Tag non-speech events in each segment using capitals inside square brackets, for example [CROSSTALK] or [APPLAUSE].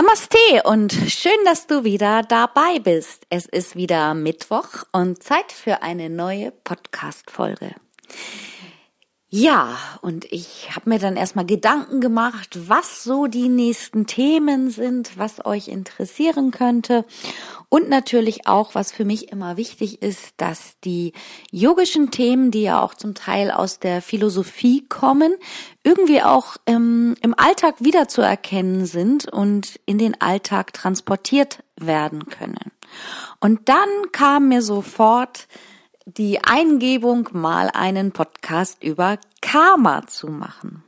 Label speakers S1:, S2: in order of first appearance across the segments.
S1: Namaste und schön, dass du wieder dabei bist. Es ist wieder Mittwoch und Zeit für eine neue Podcast-Folge. Ja, und ich habe mir dann erstmal Gedanken gemacht, was so die nächsten Themen sind, was euch interessieren könnte. Und natürlich auch, was für mich immer wichtig ist, dass die yogischen Themen, die ja auch zum Teil aus der Philosophie kommen, irgendwie auch ähm, im Alltag wiederzuerkennen sind und in den Alltag transportiert werden können. Und dann kam mir sofort die Eingebung, mal einen Podcast über Karma zu machen.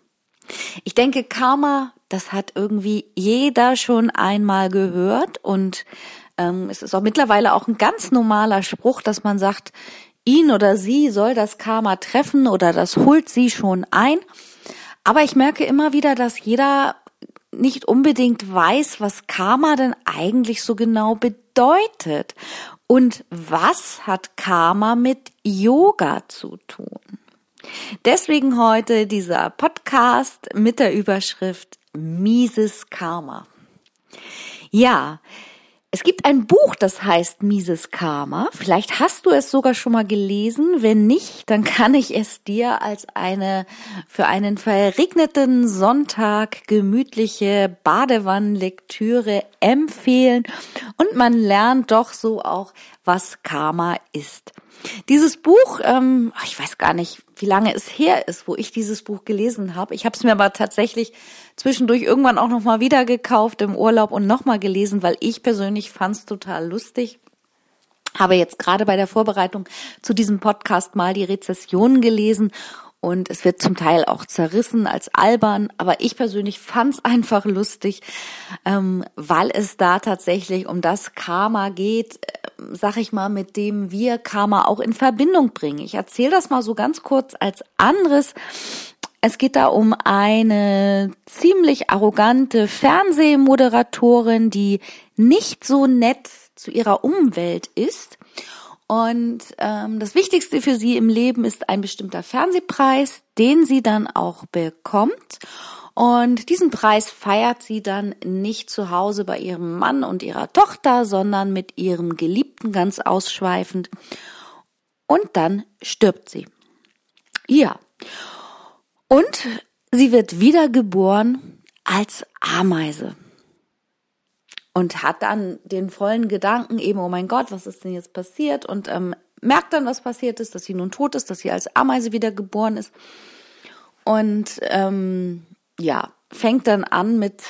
S1: Ich denke, Karma, das hat irgendwie jeder schon einmal gehört und ähm, es ist auch mittlerweile auch ein ganz normaler Spruch, dass man sagt, ihn oder sie soll das Karma treffen oder das holt sie schon ein. Aber ich merke immer wieder, dass jeder nicht unbedingt weiß, was Karma denn eigentlich so genau bedeutet. Und was hat Karma mit Yoga zu tun? Deswegen heute dieser Podcast mit der Überschrift Mieses Karma. Ja, es gibt ein Buch, das heißt Mieses Karma. Vielleicht hast du es sogar schon mal gelesen. Wenn nicht, dann kann ich es dir als eine für einen verregneten Sonntag gemütliche Badewannenlektüre empfehlen. Und man lernt doch so auch, was Karma ist. Dieses Buch, ähm, ich weiß gar nicht, wie lange es her ist, wo ich dieses Buch gelesen habe. Ich habe es mir aber tatsächlich zwischendurch irgendwann auch nochmal wieder gekauft im Urlaub und nochmal gelesen, weil ich persönlich fand es total lustig. Habe jetzt gerade bei der Vorbereitung zu diesem Podcast mal die Rezession gelesen und es wird zum Teil auch zerrissen als albern, aber ich persönlich fand es [LAUGHS] einfach lustig, ähm, weil es da tatsächlich um das Karma geht, äh, sag ich mal, mit dem wir Karma auch in Verbindung bringen. Ich erzähle das mal so ganz kurz als anderes. Es geht da um eine ziemlich arrogante Fernsehmoderatorin, die nicht so nett zu ihrer Umwelt ist und ähm, das Wichtigste für sie im Leben ist ein bestimmter Fernsehpreis, den sie dann auch bekommt. Und diesen Preis feiert sie dann nicht zu Hause bei ihrem Mann und ihrer Tochter, sondern mit ihrem Geliebten ganz ausschweifend. Und dann stirbt sie. Ja. Und sie wird wiedergeboren als Ameise und hat dann den vollen Gedanken eben, oh mein Gott, was ist denn jetzt passiert? Und ähm, merkt dann, was passiert ist, dass sie nun tot ist, dass sie als Ameise wieder geboren ist. Und ähm, ja, fängt dann an mit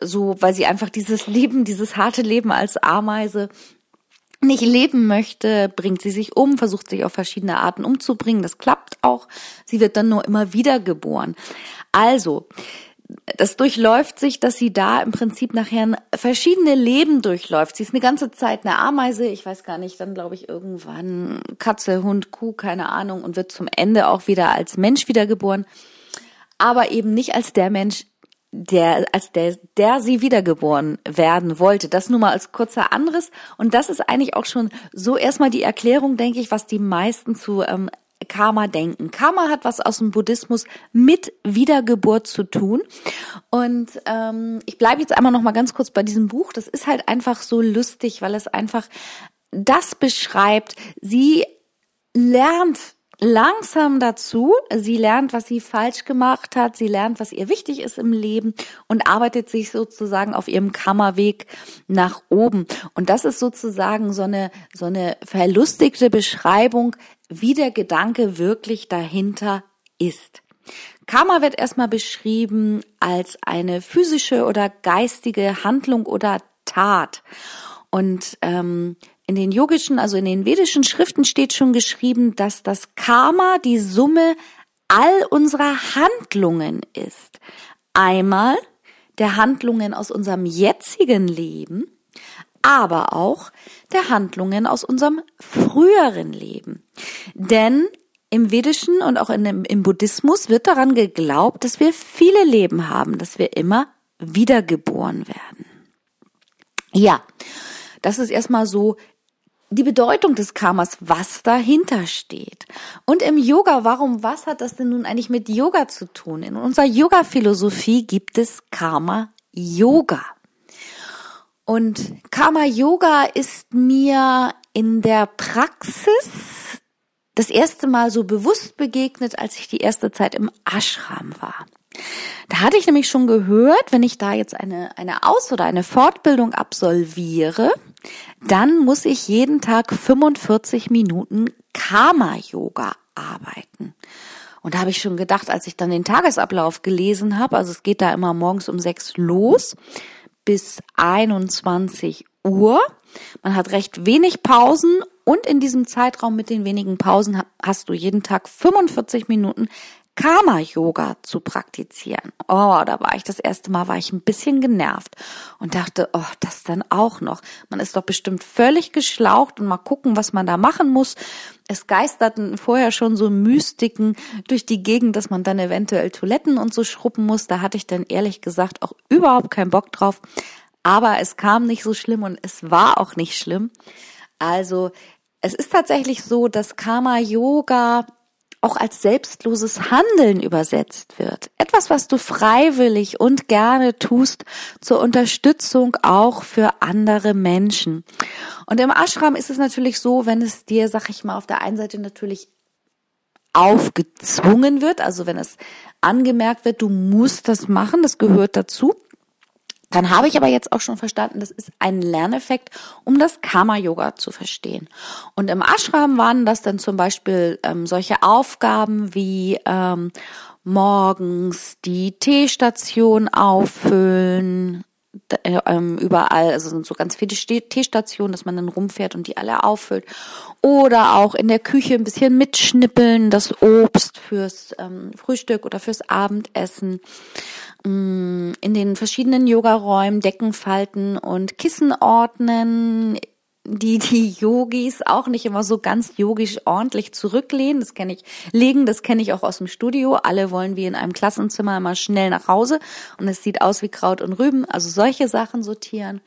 S1: so, weil sie einfach dieses [LAUGHS] Leben, dieses harte Leben als Ameise nicht leben möchte, bringt sie sich um, versucht sich auf verschiedene Arten umzubringen. Das klappt auch. Sie wird dann nur immer wieder geboren. Also, das durchläuft sich, dass sie da im Prinzip nachher verschiedene Leben durchläuft. Sie ist eine ganze Zeit eine Ameise, ich weiß gar nicht, dann glaube ich irgendwann Katze, Hund, Kuh, keine Ahnung, und wird zum Ende auch wieder als Mensch wiedergeboren, aber eben nicht als der Mensch, der, als der, der sie wiedergeboren werden wollte. Das nur mal als kurzer Anderes. Und das ist eigentlich auch schon so erstmal die Erklärung, denke ich, was die meisten zu ähm, Karma denken. Karma hat was aus dem Buddhismus mit Wiedergeburt zu tun. Und ähm, ich bleibe jetzt einmal noch mal ganz kurz bei diesem Buch. Das ist halt einfach so lustig, weil es einfach das beschreibt. Sie lernt langsam dazu. Sie lernt, was sie falsch gemacht hat. Sie lernt, was ihr wichtig ist im Leben und arbeitet sich sozusagen auf ihrem Kammerweg nach oben. Und das ist sozusagen so eine, so eine verlustigte Beschreibung, wie der Gedanke wirklich dahinter ist. Karma wird erstmal beschrieben als eine physische oder geistige Handlung oder Tat. Und ähm, in den yogischen, also in den vedischen Schriften steht schon geschrieben, dass das Karma die Summe all unserer Handlungen ist. Einmal der Handlungen aus unserem jetzigen Leben, aber auch der Handlungen aus unserem früheren Leben. Denn im Vedischen und auch dem, im Buddhismus wird daran geglaubt, dass wir viele Leben haben, dass wir immer wiedergeboren werden. Ja, das ist erstmal so die Bedeutung des Karmas, was dahinter steht. Und im Yoga, warum, was hat das denn nun eigentlich mit Yoga zu tun? In unserer Yoga-Philosophie gibt es Karma-Yoga. Und Karma-Yoga ist mir in der Praxis das erste Mal so bewusst begegnet, als ich die erste Zeit im Ashram war. Da hatte ich nämlich schon gehört, wenn ich da jetzt eine, eine Aus- oder eine Fortbildung absolviere, dann muss ich jeden Tag 45 Minuten Karma-Yoga arbeiten. Und da habe ich schon gedacht, als ich dann den Tagesablauf gelesen habe, also es geht da immer morgens um sechs los bis 21 Uhr. Man hat recht wenig Pausen und in diesem Zeitraum mit den wenigen Pausen hast du jeden Tag 45 Minuten Karma-Yoga zu praktizieren. Oh, da war ich das erste Mal, war ich ein bisschen genervt und dachte, oh, das dann auch noch. Man ist doch bestimmt völlig geschlaucht und mal gucken, was man da machen muss. Es geisterten vorher schon so Mystiken durch die Gegend, dass man dann eventuell Toiletten und so schruppen muss. Da hatte ich dann ehrlich gesagt auch überhaupt keinen Bock drauf. Aber es kam nicht so schlimm und es war auch nicht schlimm. Also es ist tatsächlich so, dass Karma Yoga auch als selbstloses Handeln übersetzt wird. Etwas, was du freiwillig und gerne tust zur Unterstützung auch für andere Menschen. Und im Ashram ist es natürlich so, wenn es dir, sag ich mal, auf der einen Seite natürlich aufgezwungen wird, also wenn es angemerkt wird, du musst das machen, das gehört dazu. Dann habe ich aber jetzt auch schon verstanden, das ist ein Lerneffekt, um das Karma-Yoga zu verstehen. Und im Ashram waren das dann zum Beispiel ähm, solche Aufgaben wie ähm, morgens die Teestation auffüllen, überall, also sind so ganz viele Teestationen, dass man dann rumfährt und die alle auffüllt. Oder auch in der Küche ein bisschen mitschnippeln, das Obst fürs ähm, Frühstück oder fürs Abendessen. Mm, in den verschiedenen Yogaräumen Decken falten und Kissen ordnen, die die Yogis auch nicht immer so ganz yogisch ordentlich zurücklehnen. Das kenne ich, legen, das kenne ich auch aus dem Studio. Alle wollen wie in einem Klassenzimmer immer schnell nach Hause und es sieht aus wie Kraut und Rüben. Also solche Sachen sortieren.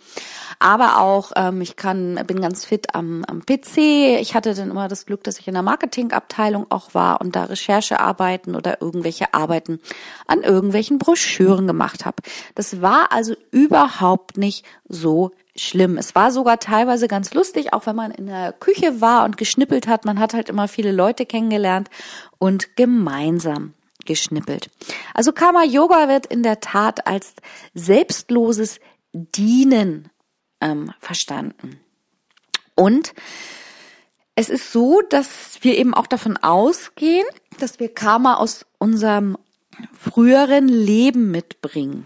S1: Aber auch, ähm, ich kann, bin ganz fit am, am PC. Ich hatte dann immer das Glück, dass ich in der Marketingabteilung auch war und da Recherchearbeiten oder irgendwelche Arbeiten an irgendwelchen Broschüren gemacht habe. Das war also überhaupt nicht so schlimm. Es war sogar teilweise ganz lustig, auch wenn man in der Küche war und geschnippelt hat. Man hat halt immer viele Leute kennengelernt und gemeinsam geschnippelt. Also Karma Yoga wird in der Tat als selbstloses Dienen ähm, verstanden. Und es ist so, dass wir eben auch davon ausgehen, dass wir Karma aus unserem früheren Leben mitbringen.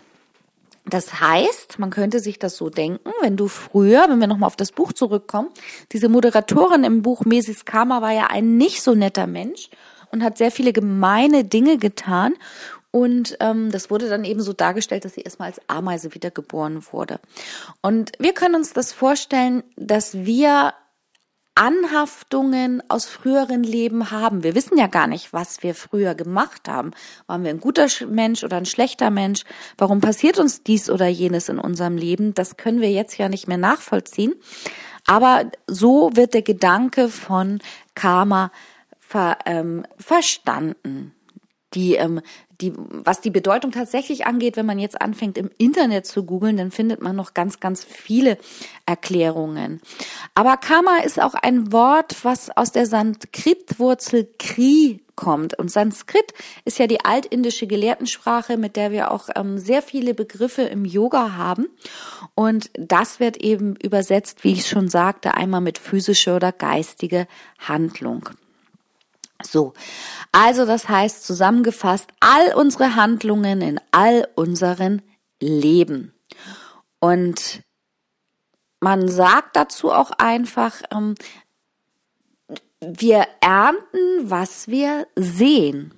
S1: Das heißt, man könnte sich das so denken, wenn du früher, wenn wir nochmal auf das Buch zurückkommen, diese Moderatorin im Buch Mesis Karma war ja ein nicht so netter Mensch und hat sehr viele gemeine Dinge getan. Und ähm, das wurde dann eben so dargestellt, dass sie erstmal als Ameise wiedergeboren wurde. Und wir können uns das vorstellen, dass wir Anhaftungen aus früheren Leben haben. Wir wissen ja gar nicht, was wir früher gemacht haben. Waren wir ein guter Mensch oder ein schlechter Mensch? Warum passiert uns dies oder jenes in unserem Leben? Das können wir jetzt ja nicht mehr nachvollziehen. Aber so wird der Gedanke von Karma ver, ähm, verstanden. Die, ähm, die, was die Bedeutung tatsächlich angeht, wenn man jetzt anfängt im Internet zu googeln, dann findet man noch ganz, ganz viele Erklärungen. Aber Karma ist auch ein Wort, was aus der Sanskrit-Wurzel Kri kommt. Und Sanskrit ist ja die altindische Gelehrtensprache, mit der wir auch ähm, sehr viele Begriffe im Yoga haben. Und das wird eben übersetzt, wie ich schon sagte, einmal mit physische oder geistige Handlung. So, also das heißt zusammengefasst, all unsere Handlungen in all unseren Leben. Und man sagt dazu auch einfach, ähm, wir ernten, was wir sehen.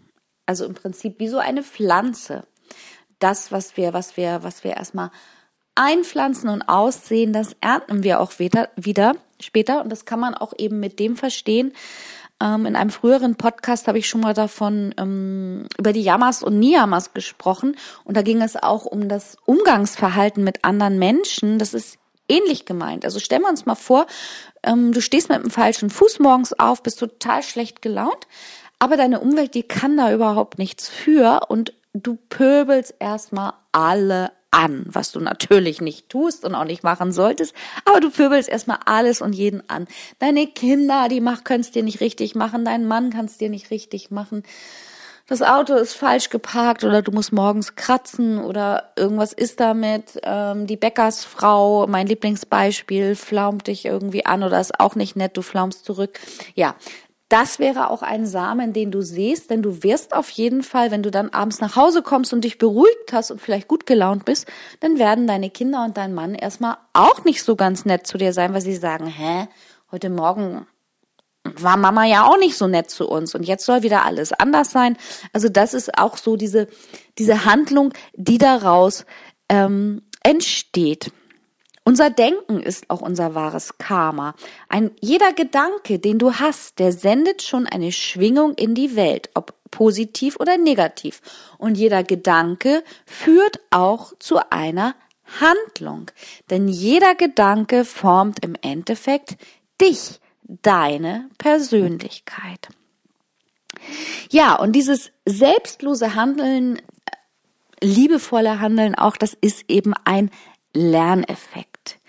S1: Also im Prinzip wie so eine Pflanze. das, was wir, was wir, was wir erstmal einpflanzen und aussehen, das ernten wir auch wieder, wieder später. Und das kann man auch eben mit dem verstehen. Ähm, in einem früheren Podcast habe ich schon mal davon ähm, über die Yamas und Niyamas gesprochen. Und da ging es auch um das Umgangsverhalten mit anderen Menschen. Das ist ähnlich gemeint. Also stellen wir uns mal vor, ähm, du stehst mit dem falschen Fuß morgens auf, bist total schlecht gelaunt, aber deine Umwelt, die kann da überhaupt nichts für und du pöbelst erstmal alle an, was du natürlich nicht tust und auch nicht machen solltest, aber du pöbelst erstmal alles und jeden an. Deine Kinder, die können es dir nicht richtig machen, dein Mann kann es dir nicht richtig machen. Das Auto ist falsch geparkt oder du musst morgens kratzen oder irgendwas ist damit. Ähm, die Bäckersfrau, mein Lieblingsbeispiel, flaumt dich irgendwie an oder ist auch nicht nett, du flaumst zurück. Ja, das wäre auch ein Samen, den du siehst, denn du wirst auf jeden Fall, wenn du dann abends nach Hause kommst und dich beruhigt hast und vielleicht gut gelaunt bist, dann werden deine Kinder und dein Mann erstmal auch nicht so ganz nett zu dir sein, weil sie sagen, hä, heute Morgen war Mama ja auch nicht so nett zu uns und jetzt soll wieder alles anders sein. Also das ist auch so diese, diese Handlung, die daraus ähm, entsteht. Unser Denken ist auch unser wahres Karma. Ein, jeder Gedanke, den du hast, der sendet schon eine Schwingung in die Welt, ob positiv oder negativ. Und jeder Gedanke führt auch zu einer Handlung. Denn jeder Gedanke formt im Endeffekt dich, deine Persönlichkeit. Ja, und dieses selbstlose Handeln, liebevolle Handeln auch, das ist eben ein Lerneffekt.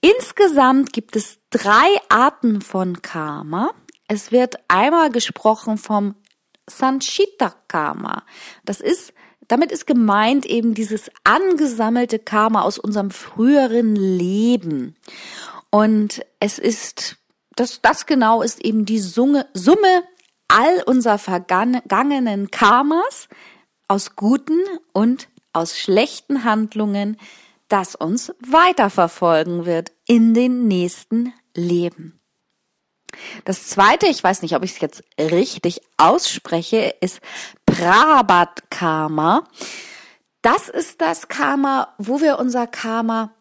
S1: Insgesamt gibt es drei Arten von Karma. Es wird einmal gesprochen vom Sanchita Karma. Das ist damit ist gemeint eben dieses angesammelte Karma aus unserem früheren Leben. Und es ist, das, das genau ist eben die Summe, Summe all unserer vergangenen Karmas aus guten und aus schlechten Handlungen, das uns weiterverfolgen wird in den nächsten Leben. Das zweite, ich weiß nicht, ob ich es jetzt richtig ausspreche, ist Prabhat Karma. Das ist das Karma, wo wir unser Karma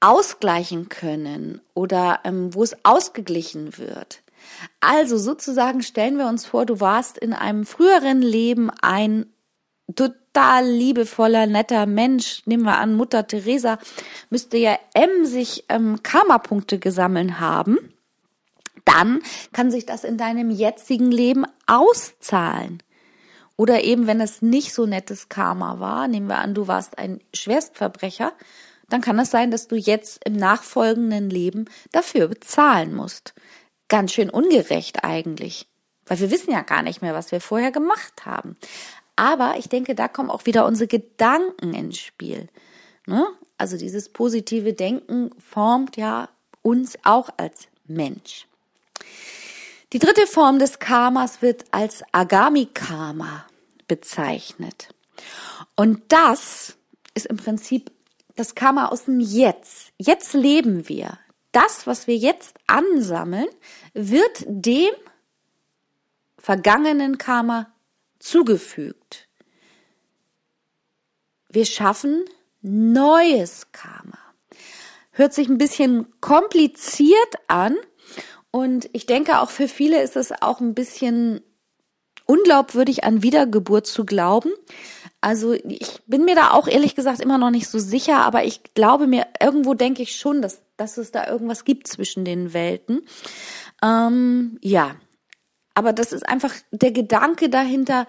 S1: ausgleichen können oder ähm, wo es ausgeglichen wird. Also sozusagen stellen wir uns vor, du warst in einem früheren Leben ein total liebevoller, netter Mensch, nehmen wir an, Mutter Teresa, müsste ja emsig ähm, Karma-Punkte gesammelt haben, dann kann sich das in deinem jetzigen Leben auszahlen. Oder eben, wenn es nicht so nettes Karma war, nehmen wir an, du warst ein Schwerstverbrecher, dann kann es sein, dass du jetzt im nachfolgenden Leben dafür bezahlen musst. Ganz schön ungerecht eigentlich. Weil wir wissen ja gar nicht mehr, was wir vorher gemacht haben. Aber ich denke, da kommen auch wieder unsere Gedanken ins Spiel. Ne? Also dieses positive Denken formt ja uns auch als Mensch. Die dritte Form des Karmas wird als Agami-Karma bezeichnet. Und das ist im Prinzip das Karma aus dem Jetzt. Jetzt leben wir. Das, was wir jetzt ansammeln, wird dem vergangenen Karma zugefügt. Wir schaffen neues Karma. Hört sich ein bisschen kompliziert an und ich denke auch für viele ist es auch ein bisschen unglaubwürdig an Wiedergeburt zu glauben. Also ich bin mir da auch ehrlich gesagt immer noch nicht so sicher, aber ich glaube mir, irgendwo denke ich schon, dass, dass es da irgendwas gibt zwischen den Welten. Ähm, ja, aber das ist einfach der Gedanke dahinter,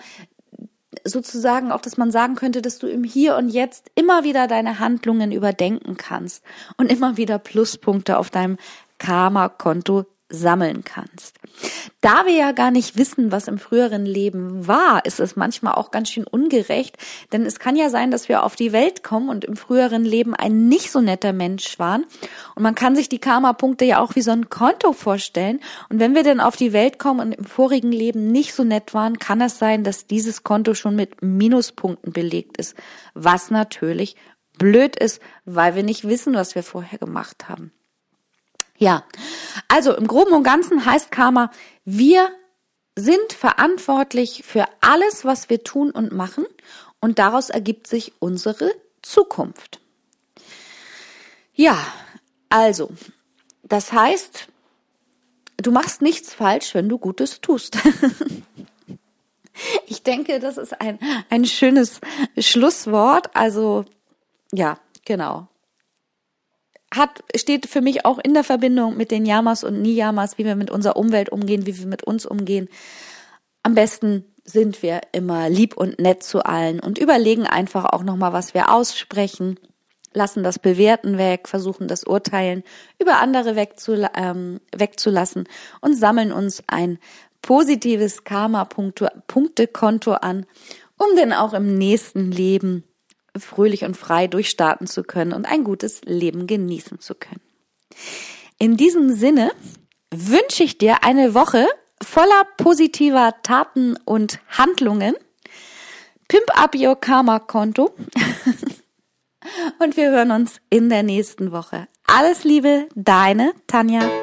S1: sozusagen auch, dass man sagen könnte, dass du im Hier und Jetzt immer wieder deine Handlungen überdenken kannst und immer wieder Pluspunkte auf deinem Karma-Konto sammeln kannst. Da wir ja gar nicht wissen, was im früheren Leben war, ist es manchmal auch ganz schön ungerecht, denn es kann ja sein, dass wir auf die Welt kommen und im früheren Leben ein nicht so netter Mensch waren und man kann sich die Karma-Punkte ja auch wie so ein Konto vorstellen und wenn wir dann auf die Welt kommen und im vorigen Leben nicht so nett waren, kann es sein, dass dieses Konto schon mit Minuspunkten belegt ist, was natürlich blöd ist, weil wir nicht wissen, was wir vorher gemacht haben. Ja, also im Groben und Ganzen heißt Karma, wir sind verantwortlich für alles, was wir tun und machen. und daraus ergibt sich unsere Zukunft. Ja, also, das heißt, du machst nichts falsch, wenn du Gutes tust. [LAUGHS] ich denke, das ist ein, ein schönes Schlusswort. Also, ja, genau. Hat, steht für mich auch in der Verbindung mit den Yamas und Niyamas, wie wir mit unserer Umwelt umgehen, wie wir mit uns umgehen. Am besten sind wir immer lieb und nett zu allen und überlegen einfach auch nochmal, was wir aussprechen lassen das Bewerten weg, versuchen das Urteilen über andere wegzula ähm, wegzulassen und sammeln uns ein positives Karma-Punktekonto an, um dann auch im nächsten Leben fröhlich und frei durchstarten zu können und ein gutes Leben genießen zu können. In diesem Sinne wünsche ich dir eine Woche voller positiver Taten und Handlungen. Pimp up your Karma-Konto. [LAUGHS] Und wir hören uns in der nächsten Woche. Alles Liebe, deine Tanja.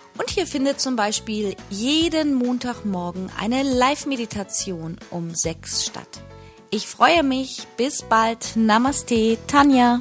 S1: Und hier findet zum Beispiel jeden Montagmorgen eine Live-Meditation um sechs statt. Ich freue mich. Bis bald. Namaste, Tanja.